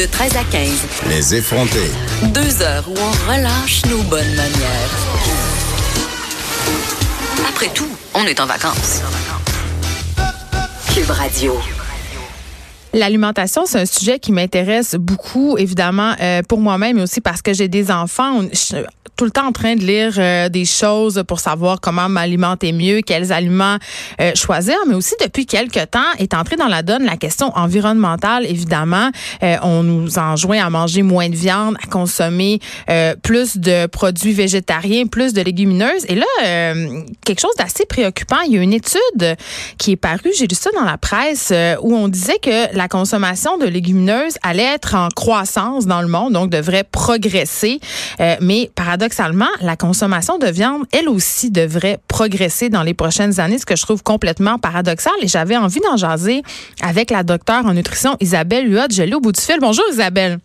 De 13 à 15, Les effrontés. deux heures où on relâche nos bonnes manières. Après tout, on est en vacances. Cube Radio. L'alimentation, c'est un sujet qui m'intéresse beaucoup, évidemment, euh, pour moi-même, mais aussi parce que j'ai des enfants. On- je suis tout le temps en train de lire euh, des choses pour savoir comment m'alimenter mieux, quels aliments euh, choisir, mais aussi depuis quelques temps est entrée dans la donne la question environnementale, évidemment. Euh, on nous enjoint à manger moins de viande, à consommer plus de produits végétariens, plus de légumineuses. Et là, quelque chose d'assez préoccupant, il y a une étude qui est parue, j'ai lu ça dans la presse, où on disait que la consommation de légumineuses allait être en croissance dans le monde, donc devrait progresser. Mais paradoxalement, la consommation de viande, elle aussi, devrait progresser dans les prochaines années, ce que je trouve complètement paradoxal. Et j'avais envie d'en jaser avec la docteure en nutrition Isabelle Huot. Je l'ai au bout du fil. Bonjour Isabelle.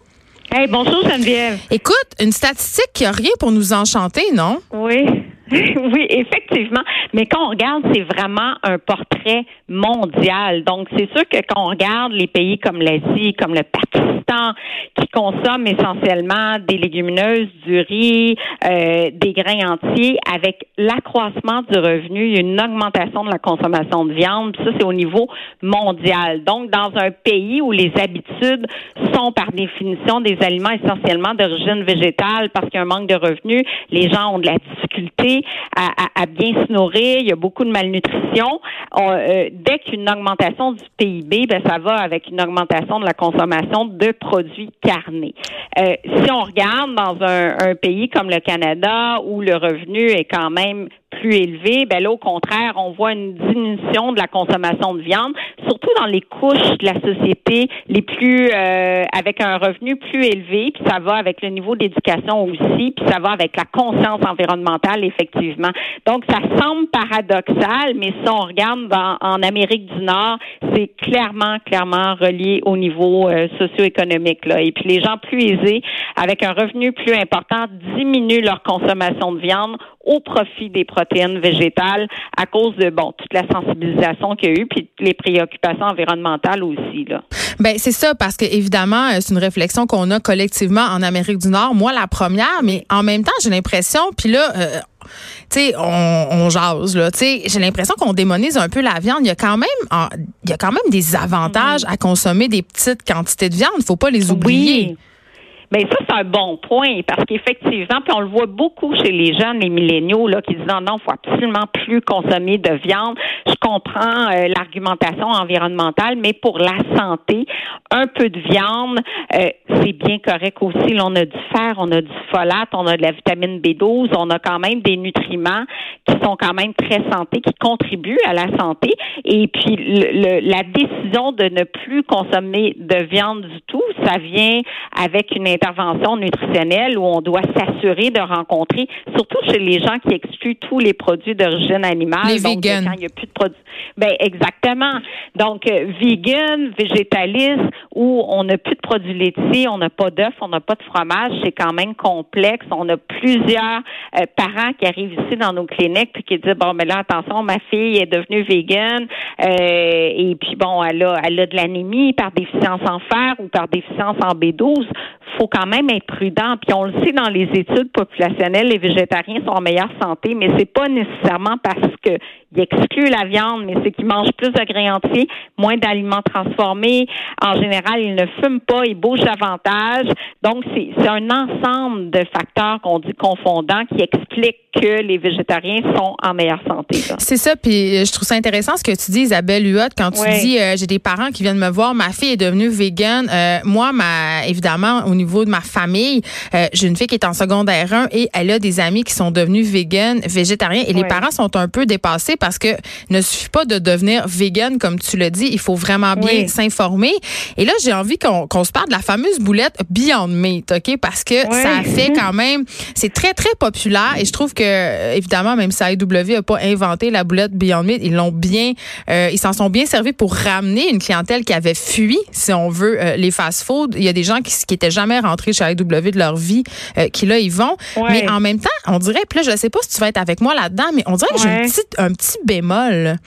Hey, bonjour Geneviève. Écoute, une statistique qui a rien pour nous enchanter, non? Oui. Oui, effectivement. Mais quand on regarde, c'est vraiment un portrait mondial. Donc, c'est sûr que quand on regarde les pays comme l'Asie, comme le Pakistan, qui consomment essentiellement des légumineuses, du riz, euh, des grains entiers, avec l'accroissement du revenu, il y a une augmentation de la consommation de viande. Ça, c'est au niveau mondial. Donc, dans un pays où les habitudes sont par définition des aliments essentiellement d'origine végétale parce qu'il y a un manque de revenus, les gens ont de la difficulté à, bien se nourrir, il y a beaucoup de malnutrition. On, euh, dès qu'une augmentation du PIB, ben, ça va avec une augmentation de la consommation de produits carnés. Euh, si on regarde dans un pays comme le Canada où le revenu est quand même plus ben là, au contraire, on voit une diminution de la consommation de viande, surtout dans les couches de la société les plus euh, avec un revenu plus élevé, puis ça va avec le niveau d'éducation aussi, puis ça va avec la conscience environnementale, effectivement. Donc, ça semble paradoxal, mais si on regarde dans- en Amérique du Nord, c'est clairement, clairement relié au niveau euh, socio-économique. Là. Et puis, les gens plus aisés, avec un revenu plus important, diminuent leur consommation de viande au profit des protéines végétales à cause de bon toute la sensibilisation qu'il y a eu puis les préoccupations environnementales aussi là. Ben c'est ça parce que évidemment euh, c'est une réflexion qu'on a collectivement en Amérique du Nord. Moi la première, mais en même temps j'ai l'impression puis là. euh, tu sais, on, on jase là. Tu sais, j'ai l'impression qu'on démonise un peu la viande. Il y a quand même, il y a quand même des avantages à consommer des petites quantités de viande. Il faut pas les oublier. Oui. Mais ça, c'est un bon point parce qu'effectivement, puis on le voit beaucoup chez les jeunes, les milléniaux, là, qui disent non, non, faut absolument plus consommer de viande. Je comprends euh, l'argumentation environnementale, mais pour la santé, un peu de viande, euh, c'est bien correct aussi. Là, on a du fer, on a du folate, on a de la vitamine B12, on a quand même des nutriments qui sont quand même très santé, qui contribuent à la santé. Et puis le- le- la décision de ne plus consommer de viande du tout, ça vient avec une intervention nutritionnelle où on doit s'assurer de rencontrer, surtout chez les gens qui excluent tous les produits d'origine animale. Les donc, vegans. Quand il n'y a plus de produits. Ben exactement. Donc euh, vegan, végétaliste, où on n'a plus de produits laitiers, on n'a pas d'œufs, on n'a pas de fromage, c'est quand même complexe. On a plusieurs euh, parents qui arrivent ici dans nos cliniques puis qui disent bon mais là attention, ma fille est devenue vegan euh, et puis bon elle a elle a de l'anémie par déficience en fer ou par déficience en B12. Faut quand même être prudent. Puis on le sait dans les études populationnelles, les végétariens sont en meilleure santé, mais c'est pas nécessairement parce que ils excluent la viande, mais c'est qu'ils mangent plus de grains entiers, moins d'aliments transformés. En général, ils ne fument pas, ils bougent davantage. Donc, c'est un ensemble de facteurs qu'on dit confondants qui expliquent que les végétariens sont en meilleure santé. C'est ça, puis euh, je trouve ça intéressant ce que tu dis, Isabelle Huot, quand tu dis euh, j'ai des parents qui viennent me voir, ma fille est devenue végane. Euh, moi, ma, évidemment, au niveau de ma famille, euh, j'ai une fille qui est en secondaire 1 et elle a des amis qui sont devenus véganes, végétariens, et les parents sont un peu dépassés parce que ne suffit pas de devenir vegan comme tu le dis, il faut vraiment bien Oui. s'informer. Et là, j'ai envie qu'on qu'on se parle de la fameuse boulette Beyond Meat, OK? Parce que ça fait quand même, c'est très, très populaire et je trouve que, euh, évidemment, même si AEW n'a pas inventé la boulette Beyond Meat, ils l'ont bien, euh, ils s'en sont bien servis pour ramener une clientèle qui avait fui, si on veut, euh, les fast-food. Il y a des gens qui, qui étaient jamais rentrés chez AEW de leur vie, euh, qui là, ils vont. Ouais. Mais en même temps, on dirait, puis là, je sais pas si tu vas être avec moi là-dedans, mais on dirait que j'ai un petit, un petit bémol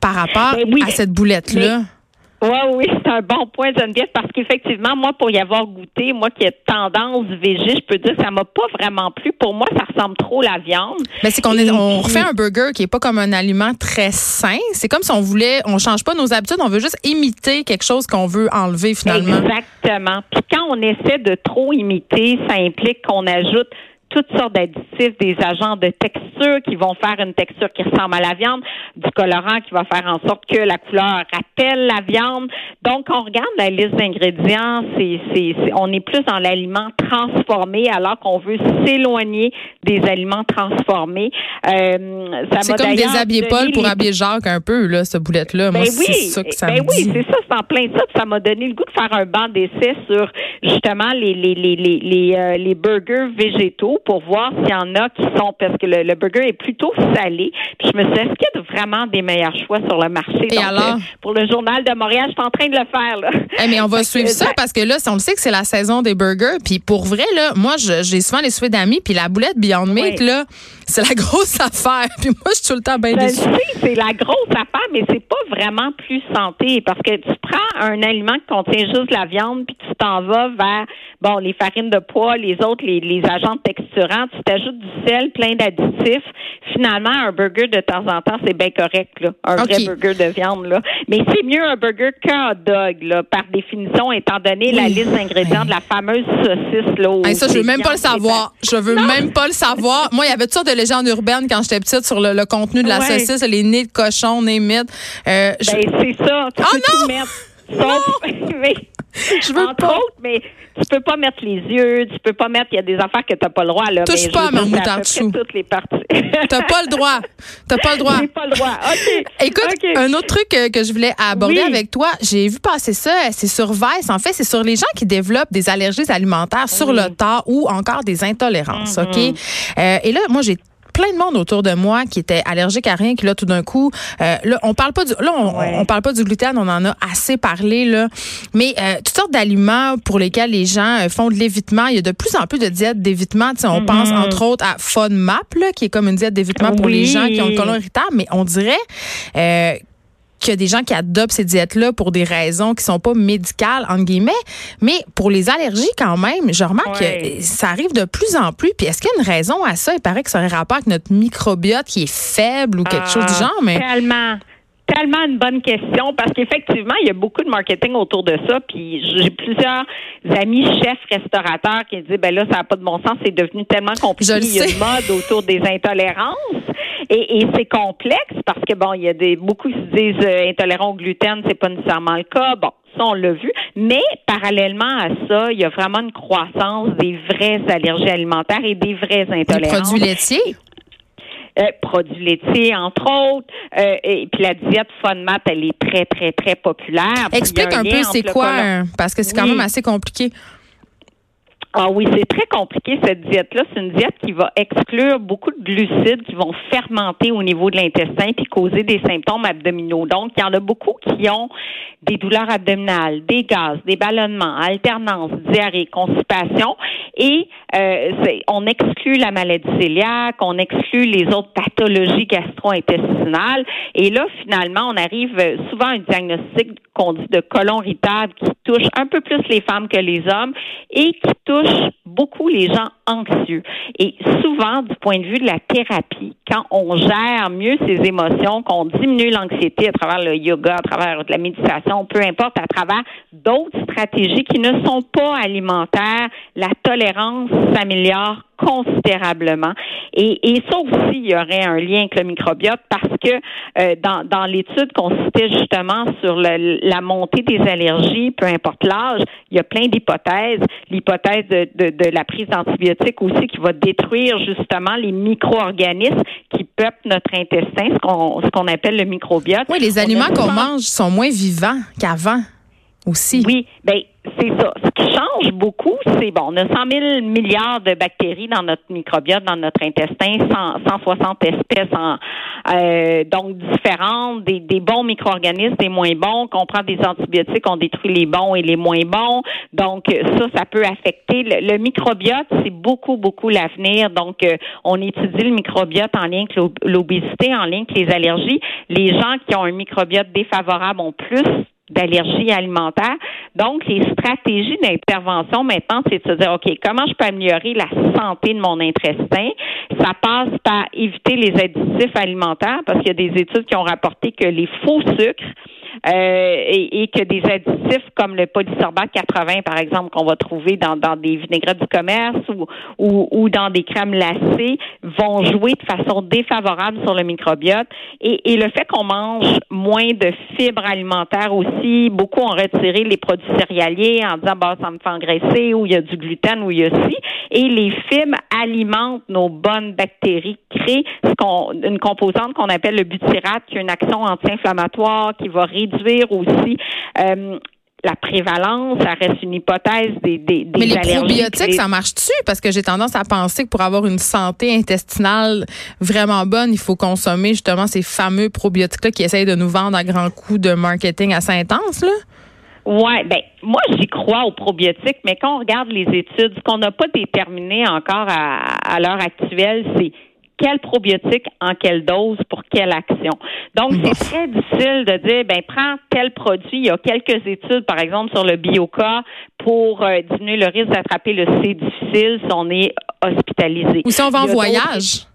par rapport Ben oui. à cette boulette-là. Oui, oui, c'est un bon point, Geneviève, parce qu'effectivement, moi, pour y avoir goûté, moi qui ai tendance végé, je peux dire que ça m'a pas vraiment plu. Pour moi, ça ressemble trop à la viande. Mais c'est qu'on est, on refait un burger qui est pas comme un aliment très sain. C'est comme si on voulait, on change pas nos habitudes, on veut juste imiter quelque chose qu'on veut enlever finalement. Exactement. Puis quand on essaie de trop imiter, ça implique qu'on ajoute toutes sortes d'additifs, des agents de texture qui vont faire une texture qui ressemble à la viande, du colorant qui va faire en sorte que la couleur rappelle la viande. Donc, on regarde la liste d'ingrédients, c'est, c'est, c'est- on est plus dans l'aliment transformé alors qu'on veut s'éloigner des aliments transformés. Euh, ça C'est m'a comme déshabiller Paul pour les habiller Jacques un peu, là, cette boulette-là. Moi, ben c'est oui, ça que ça ben me oui, dit. c'est ça, c'est en plein ça. Puis ça m'a donné le goût de faire un banc d'essai sur justement les les les les les, euh, les burgers végétaux pour voir s'il y en a qui sont parce que le, le burger est plutôt salé. Puis je me suis dit, est-ce qu'il y a vraiment des meilleurs choix sur le marché? Et Donc, alors? euh, pour le journal de Montréal, je suis en train de le faire là. Eh, mais on va suivre ça parce que là, on le sait que c'est la saison des burgers. Puis pour vrai, là, moi, j'ai souvent les souhaits d'amis. Puis la boulette Beyond Meat, Oui. là, c'est la grosse affaire. Puis moi, je suis tout le temps bien déçue. sais, c'est la grosse affaire, mais c'est pas vraiment plus santé parce que tu prends un aliment qui contient juste de la viande, puis tu t'en vas vers bon les farines de pois, les autres, les, les agents tu t'ajoutes du sel, plein d'additifs. Finalement, un burger de temps en temps, c'est bien correct, là. Un vrai burger de viande, là. Mais c'est mieux un burger qu'un hot dog, là, par définition, étant donné la liste d'ingrédients de la fameuse saucisse, là. Hey, ça, je veux même pas le savoir. Je veux Non. même pas le savoir. Moi, il y avait toutes sortes de légendes urbaines quand j'étais petite sur le, le contenu de la Ouais. saucisse, les nez de cochon, nez mythes. Euh, je, Ben, c'est ça. Tu Oh peux non! tout mettre. Sauf, mais, Je veux entre pas. autres, mais tu peux pas mettre les yeux, tu peux pas mettre, il y a des affaires que t'as pas le droit, là. Touche mais pas à chou. toutes les parties. T'as pas le droit. T'as pas le droit. J'ai pas le droit. OK. Écoute, un autre truc euh, que je voulais aborder Oui. avec toi, j'ai vu passer ça, c'est sur Vice. En fait, c'est sur les gens qui développent des allergies alimentaires sur le tard ou encore des intolérances, Mm-hmm. OK? Euh, et là, moi, j'ai plein de monde autour de moi qui était allergique à rien, qui là tout d'un coup, euh, là on parle pas du, là on, Ouais. on parle pas du gluten, on en a assez parlé là, mais euh, toutes sortes d'aliments pour lesquels les gens euh, font de l'évitement. Il y a de plus en plus de diètes d'évitement. Tu sais, on pense entre autres à FODMAP là, qui est comme une diète d'évitement pour les gens qui ont le colon irritable, mais on dirait euh, qu'il y a des gens qui adoptent ces diètes-là pour des raisons qui sont pas médicales, entre guillemets, mais pour les allergies quand même, je remarque Ouais. que ça arrive de plus en plus. Puis est-ce qu'il y a une raison à ça? Il paraît que ça aurait rapport avec notre microbiote qui est faible ou quelque chose du Ah, genre, mais Tellement. Tellement une bonne question parce qu'effectivement, il y a beaucoup de marketing autour de ça. Puis j'ai plusieurs amis chefs restaurateurs qui disent ben là, ça n'a pas de bon sens, c'est devenu tellement compliqué. Je il y a une mode autour des intolérances. Et, et c'est complexe parce que bon, il y a des beaucoup qui se disent euh, intolérants au gluten, c'est pas nécessairement le cas. Bon, ça on l'a vu. Mais parallèlement à ça, il y a vraiment une croissance des vraies allergies alimentaires et des vraies des intolérances. produits laitiers. Euh, produits laitiers, entre autres. Euh, et puis la diète FODMAP, elle est très, très, très populaire. Explique un peu c'est quoi, euh, parce que c'est quand même assez compliqué. Ah oui, c'est très compliqué cette diète-là. C'est une diète qui va exclure beaucoup de glucides qui vont fermenter au niveau de l'intestin puis causer des symptômes abdominaux. Donc, il y en a beaucoup qui ont des douleurs abdominales, des gaz, des ballonnements, alternance, diarrhée, constipation. Et euh, on exclut la maladie cœliaque, on exclut les autres pathologies gastro-intestinales. Et là, finalement, on arrive euh, souvent à un diagnostic qu'on dit de colon irritable qui touche un peu plus les femmes que les hommes et qui touche beaucoup les gens anxieux. Et souvent, du point de vue de la thérapie, quand on gère mieux ses émotions, qu'on diminue l'anxiété à travers le yoga, à travers de la méditation, peu importe, à travers d'autres stratégies qui ne sont pas alimentaires, la tolérance s'améliore considérablement. Et, et ça aussi, il y aurait un lien avec le microbiote parce que euh, dans, dans l'étude qu'on citait justement sur le- la montée des allergies, peu importe l'âge, il y a plein d'hypothèses. L'hypothèse de, de, de la prise d'antibiotiques aussi qui va détruire justement les micro-organismes qui peuplent notre intestin, ce qu'on ce qu'on appelle le microbiote. Oui, les aliments qu'on 100 mange sont moins vivants qu'avant aussi. Oui, ben c'est ça. Ce qui change beaucoup, c'est bon, on a 100 000 milliards de bactéries dans notre microbiote, dans notre intestin, 100, 160 espèces, en, euh, donc différentes, des, des bons micro-organismes, des moins bons. Qu'on prend des antibiotiques, on détruit les bons et les moins bons. Donc ça, ça peut affecter le, le microbiote. C'est beaucoup, beaucoup l'avenir. Donc euh, on étudie le microbiote en lien avec l'ob- l'obésité, en lien avec les allergies. Les gens qui ont un microbiote défavorable ont plus d'allergies alimentaires. Donc, les stratégies d'intervention maintenant, c'est de se dire, OK, comment je peux améliorer la santé de mon intestin? Ça passe par éviter les additifs alimentaires parce qu'il y a des études qui ont rapporté que les faux sucres et, et que des additifs comme le polysorbate 80, par exemple, qu'on va trouver dans, dans des vinaigrettes du commerce ou, ou, ou dans des crèmes glacées, vont jouer de façon défavorable sur le microbiote. Et, et le fait qu'on mange moins de fibres alimentaires aussi, beaucoup ont retiré les produits céréaliers en disant, bah, ça me fait engraisser, ou il y a du gluten, ou il y a ci. Et les fibres alimentent nos bonnes bactéries, créent ce qu'on, une composante qu'on appelle le butyrate, qui a une action anti-inflammatoire, qui va réduire aussi euh, la prévalence, ça reste une hypothèse des, des, des Mais les probiotiques, ça marche-tu? Parce que j'ai tendance à penser que pour avoir une santé intestinale vraiment bonne, il faut consommer justement ces fameux probiotiques-là qui essayent de nous vendre à grands coups de marketing assez intense, là. Ouais, ben moi j'y crois aux probiotiques, mais quand on regarde les études, ce qu'on n'a pas déterminé encore à, à l'heure actuelle, c'est quel probiotique en quelle dose pour quelle action. Donc c'est très difficile de dire ben prends tel produit. Il y a quelques études, par exemple sur le bioca, pour euh, diminuer le risque d'attraper le C difficile si on est hospitalisé. Ou si on va en voyage.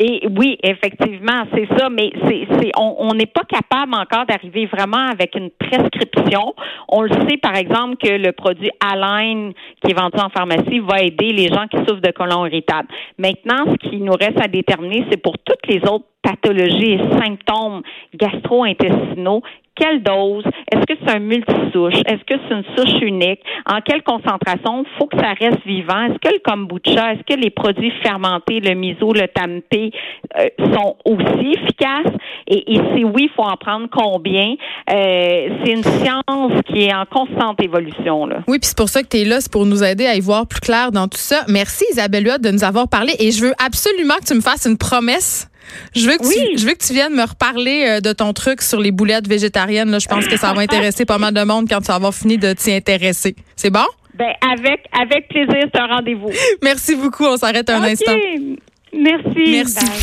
Et oui, effectivement, c'est ça, mais c'est, on n'est pas capable encore d'arriver vraiment avec une prescription. On le sait, par exemple, que le produit Align qui est vendu en pharmacie va aider les gens qui souffrent de colon irritable. Maintenant, ce qui nous reste à déterminer, c'est pour toutes les autres pathologies et symptômes gastro-intestinaux, quelle dose? Est-ce que c'est un multisouche? Est-ce que c'est une souche unique? En quelle concentration? Faut que ça reste vivant. Est-ce que le kombucha, est-ce que les produits fermentés, le miso, le tempeh, euh, sont aussi efficaces? Et, et si oui, faut en prendre combien? Euh, c'est une science qui est en constante évolution. Là. Oui, puis c'est pour ça que tu es là, c'est pour nous aider à y voir plus clair dans tout ça. Merci Isabelle Huot de nous avoir parlé et je veux absolument que tu me fasses une promesse. Je veux que, Oui. tu, je veux que tu viennes me reparler euh, de ton truc sur les boulettes végétariennes. Là, je pense que ça va intéresser pas mal de monde quand tu vas avoir fini de t'y intéresser. C'est bon? Ben, avec, avec plaisir, c'est un rendez-vous. Merci beaucoup. On s'arrête un instant. Merci. Merci. Bye.